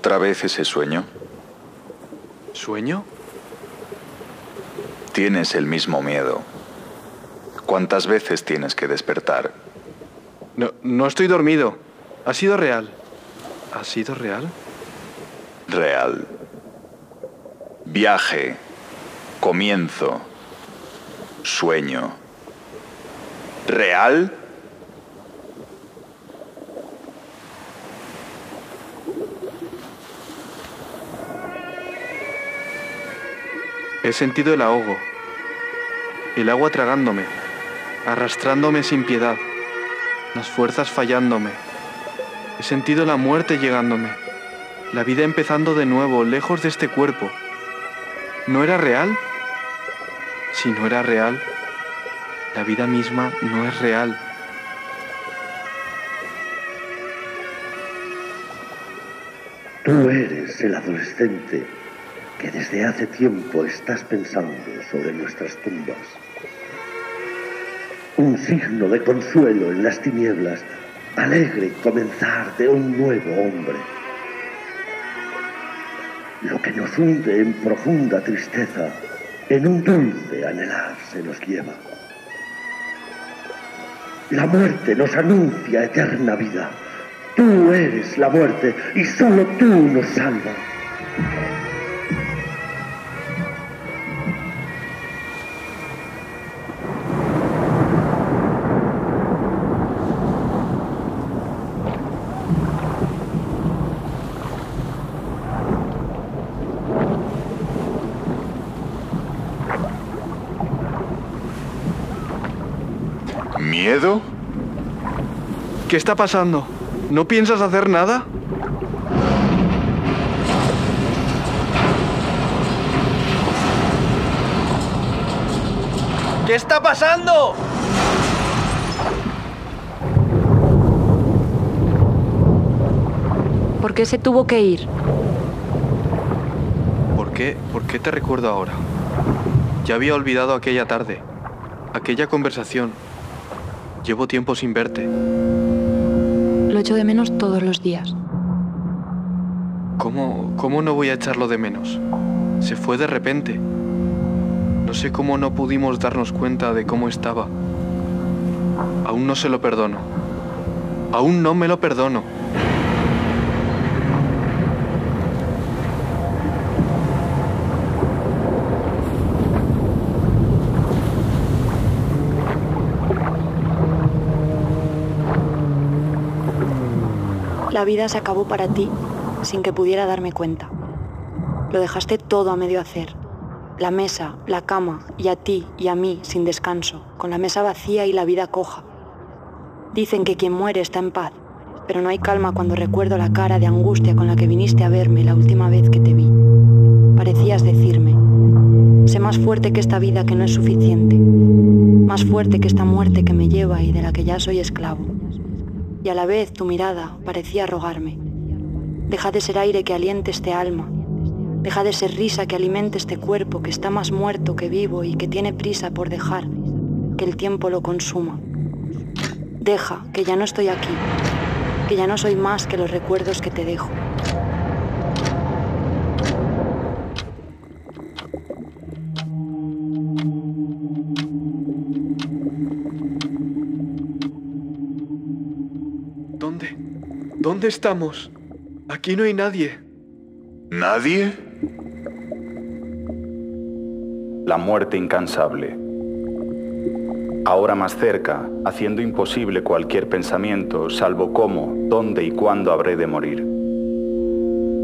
¿Otra vez ese sueño? ¿Sueño? Tienes el mismo miedo. ¿Cuántas veces tienes que despertar? No, no estoy dormido. Ha sido real. ¿Ha sido real? Real. Viaje. Comienzo. Sueño. ¿Real? He sentido el ahogo, el agua tragándome, arrastrándome sin piedad, las fuerzas fallándome. He sentido la muerte llegándome, la vida empezando de nuevo, lejos de este cuerpo. ¿No era real? Si no era real, la vida misma no es real. Tú eres el adolescente que desde hace tiempo estás pensando sobre nuestras tumbas. Un signo de consuelo en las tinieblas, alegre comenzar de un nuevo hombre. Lo que nos hunde en profunda tristeza, en un dulce anhelar se nos lleva. La muerte nos anuncia eterna vida. Tú eres la muerte y solo tú nos salvas. ¿Miedo? ¿Qué está pasando? ¿No piensas hacer nada? ¿Qué está pasando? ¿Por qué se tuvo que ir? ¿Por qué? ¿Por qué te recuerdo ahora? Ya había olvidado aquella tarde, aquella conversación. Llevo tiempo sin verte. Lo echo de menos todos los días. ¿Cómo, ¿Cómo no voy a echarlo de menos? Se fue de repente. No sé cómo no pudimos darnos cuenta de cómo estaba. Aún no se lo perdono. Aún no me lo perdono. La vida se acabó para ti sin que pudiera darme cuenta. Lo dejaste todo a medio hacer. La mesa, la cama y a ti y a mí sin descanso, con la mesa vacía y la vida coja. Dicen que quien muere está en paz, pero no hay calma cuando recuerdo la cara de angustia con la que viniste a verme la última vez que te vi. Parecías decirme, sé más fuerte que esta vida que no es suficiente, más fuerte que esta muerte que me lleva y de la que ya soy esclavo y a la vez tu mirada parecía rogarme. Deja de ser aire que aliente este alma, deja de ser risa que alimente este cuerpo que está más muerto que vivo y que tiene prisa por dejar que el tiempo lo consuma. Deja que ya no estoy aquí, que ya no soy más que los recuerdos que te dejo. ¿Dónde estamos? Aquí no hay nadie. ¿Nadie? La muerte incansable. Ahora más cerca, haciendo imposible cualquier pensamiento, salvo cómo, dónde y cuándo habré de morir.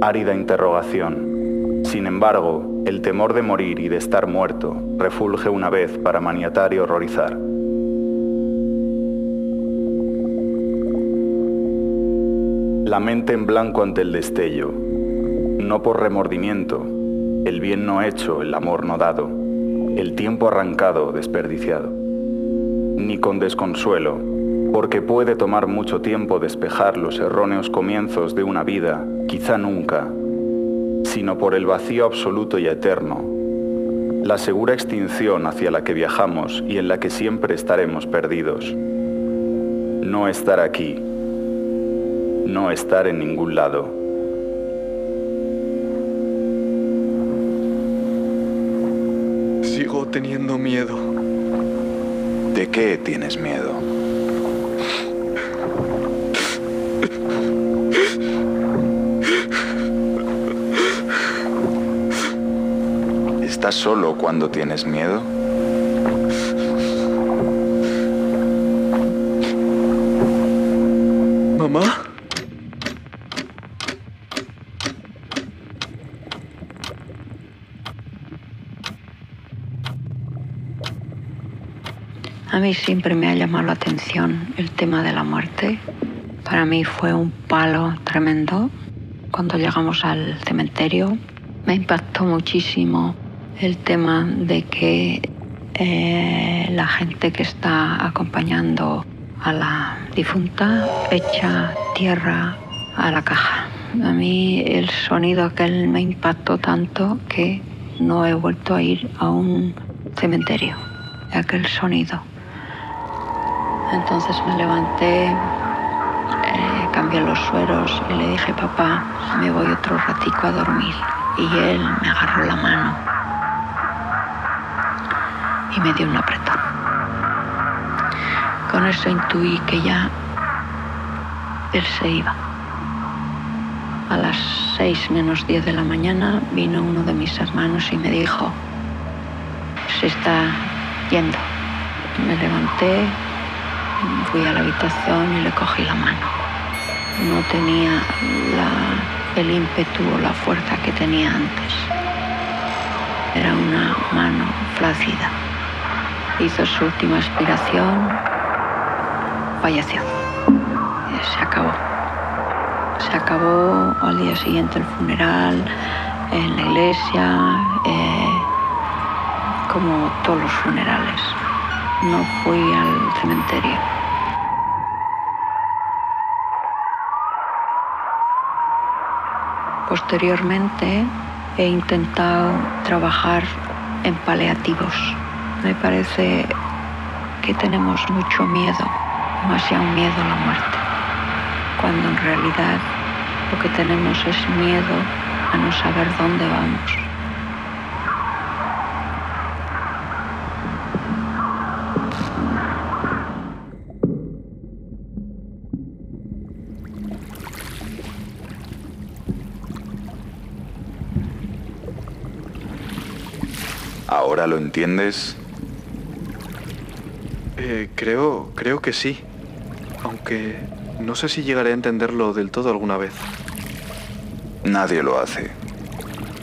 Árida interrogación. Sin embargo, el temor de morir y de estar muerto refulge una vez para maniatar y horrorizar. La mente en blanco ante el destello, no por remordimiento, el bien no hecho, el amor no dado, el tiempo arrancado, desperdiciado, ni con desconsuelo, porque puede tomar mucho tiempo despejar los erróneos comienzos de una vida, quizá nunca, sino por el vacío absoluto y eterno, la segura extinción hacia la que viajamos y en la que siempre estaremos perdidos. No estar aquí, no estar en ningún lado. Sigo teniendo miedo. ¿De qué tienes miedo? ¿Estás solo cuando tienes miedo? Mamá. A mí siempre me ha llamado la atención el tema de la muerte. Para mí fue un palo tremendo. Cuando llegamos al cementerio me impactó muchísimo el tema de que eh, la gente que está acompañando a la difunta echa tierra a la caja. A mí el sonido aquel me impactó tanto que no he vuelto a ir a un cementerio. Aquel sonido. Entonces me levanté, eh, cambié los sueros y le dije, papá, me voy otro ratico a dormir. Y él me agarró la mano y me dio un apretón. Con eso intuí que ya él se iba. A las seis menos diez de la mañana vino uno de mis hermanos y me dijo, se está yendo. Me levanté, Fui a la habitación y le cogí la mano. No tenía el ímpetu o la fuerza que tenía antes. Era una mano flácida. Hizo su última aspiración, falleció. Se acabó. Se acabó al día siguiente el funeral, en la iglesia, eh, como todos los funerales no fui al cementerio. Posteriormente he intentado trabajar en paliativos. Me parece que tenemos mucho miedo, demasiado miedo a la muerte, cuando en realidad lo que tenemos es miedo a no saber dónde vamos. ¿Ahora lo entiendes? Eh, creo, creo que sí. Aunque no sé si llegaré a entenderlo del todo alguna vez. Nadie lo hace.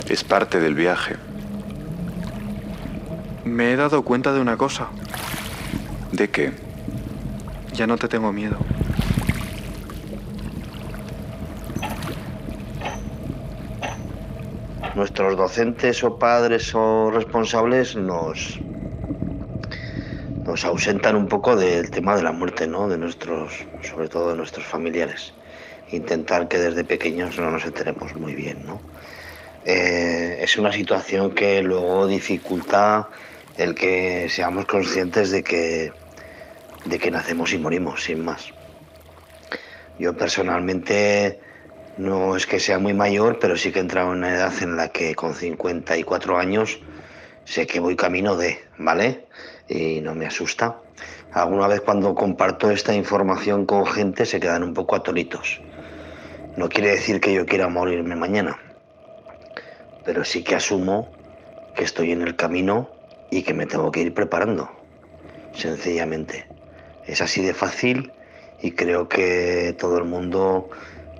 Es parte del viaje. Me he dado cuenta de una cosa. ¿De qué? Ya no te tengo miedo. Nuestros docentes o padres o responsables nos, nos ausentan un poco del tema de la muerte, ¿no? De nuestros, sobre todo de nuestros familiares. Intentar que desde pequeños no nos enteremos muy bien, ¿no? Eh, es una situación que luego dificulta el que seamos conscientes de que, de que nacemos y morimos, sin más. Yo personalmente no es que sea muy mayor, pero sí que he entrado en una edad en la que con 54 años sé que voy camino de, ¿vale? Y no me asusta. Alguna vez cuando comparto esta información con gente se quedan un poco atónitos. No quiere decir que yo quiera morirme mañana, pero sí que asumo que estoy en el camino y que me tengo que ir preparando, sencillamente. Es así de fácil y creo que todo el mundo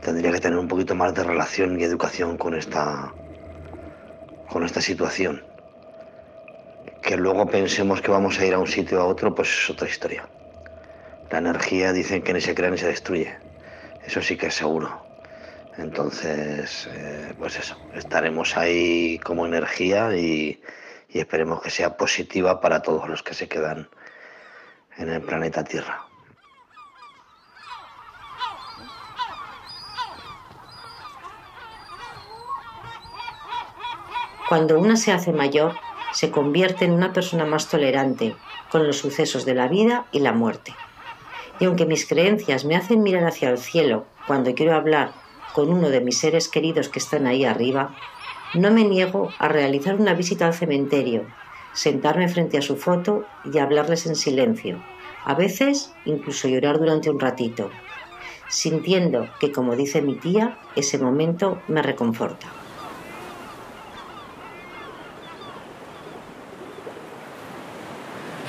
tendría que tener un poquito más de relación y educación con esta, con esta situación. Que luego pensemos que vamos a ir a un sitio a otro, pues es otra historia. La energía dicen que ni se crea ni se destruye. Eso sí que es seguro. Entonces, eh, pues eso, estaremos ahí como energía y esperemos que sea positiva para todos los que se quedan en el planeta Tierra. Cuando una se hace mayor, se convierte en una persona más tolerante con los sucesos de la vida y la muerte. Y aunque mis creencias me hacen mirar hacia el cielo cuando quiero hablar con uno de mis seres queridos que están ahí arriba, no me niego a realizar una visita al cementerio, sentarme frente a su foto y hablarles en silencio, a veces incluso llorar durante un ratito, sintiendo que, como dice mi tía, ese momento me reconforta.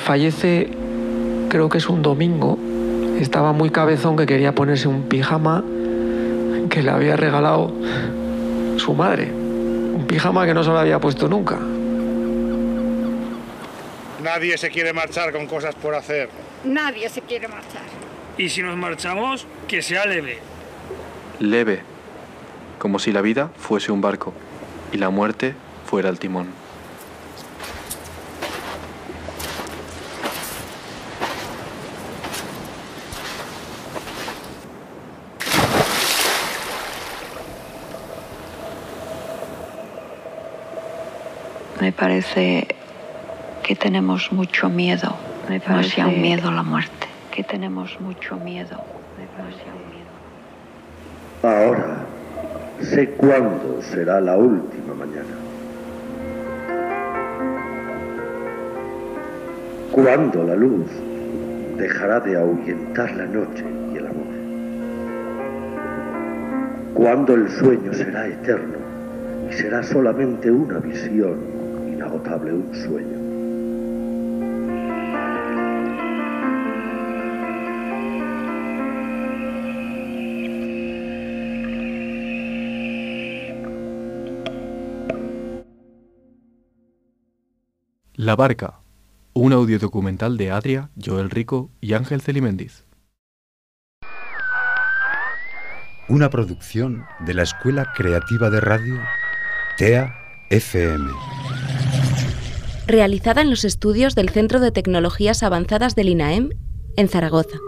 Fallece, creo que es un domingo, estaba muy cabezón que quería ponerse un pijama que le había regalado su madre. Un pijama que no se lo había puesto nunca. Nadie se quiere marchar con cosas por hacer. Nadie se quiere marchar. Y si nos marchamos, que sea leve. Leve, como si la vida fuese un barco y la muerte fuera el timón. Me parece que tenemos mucho miedo, me demasiado miedo a la muerte, que tenemos mucho miedo, demasiado miedo. Ahora sé cuándo será la última mañana. Cuándo la luz dejará de ahuyentar la noche y el amor. Cuándo el sueño será eterno y será solamente una visión inagotable, un sueño. La Barca, un audio documental de Adria, Joel Rico y Ángel Celimendiz. Una producción de la Escuela Creativa de Radio, TEA FM. Realizada en los estudios del Centro de Tecnologías Avanzadas del INAEM, en Zaragoza.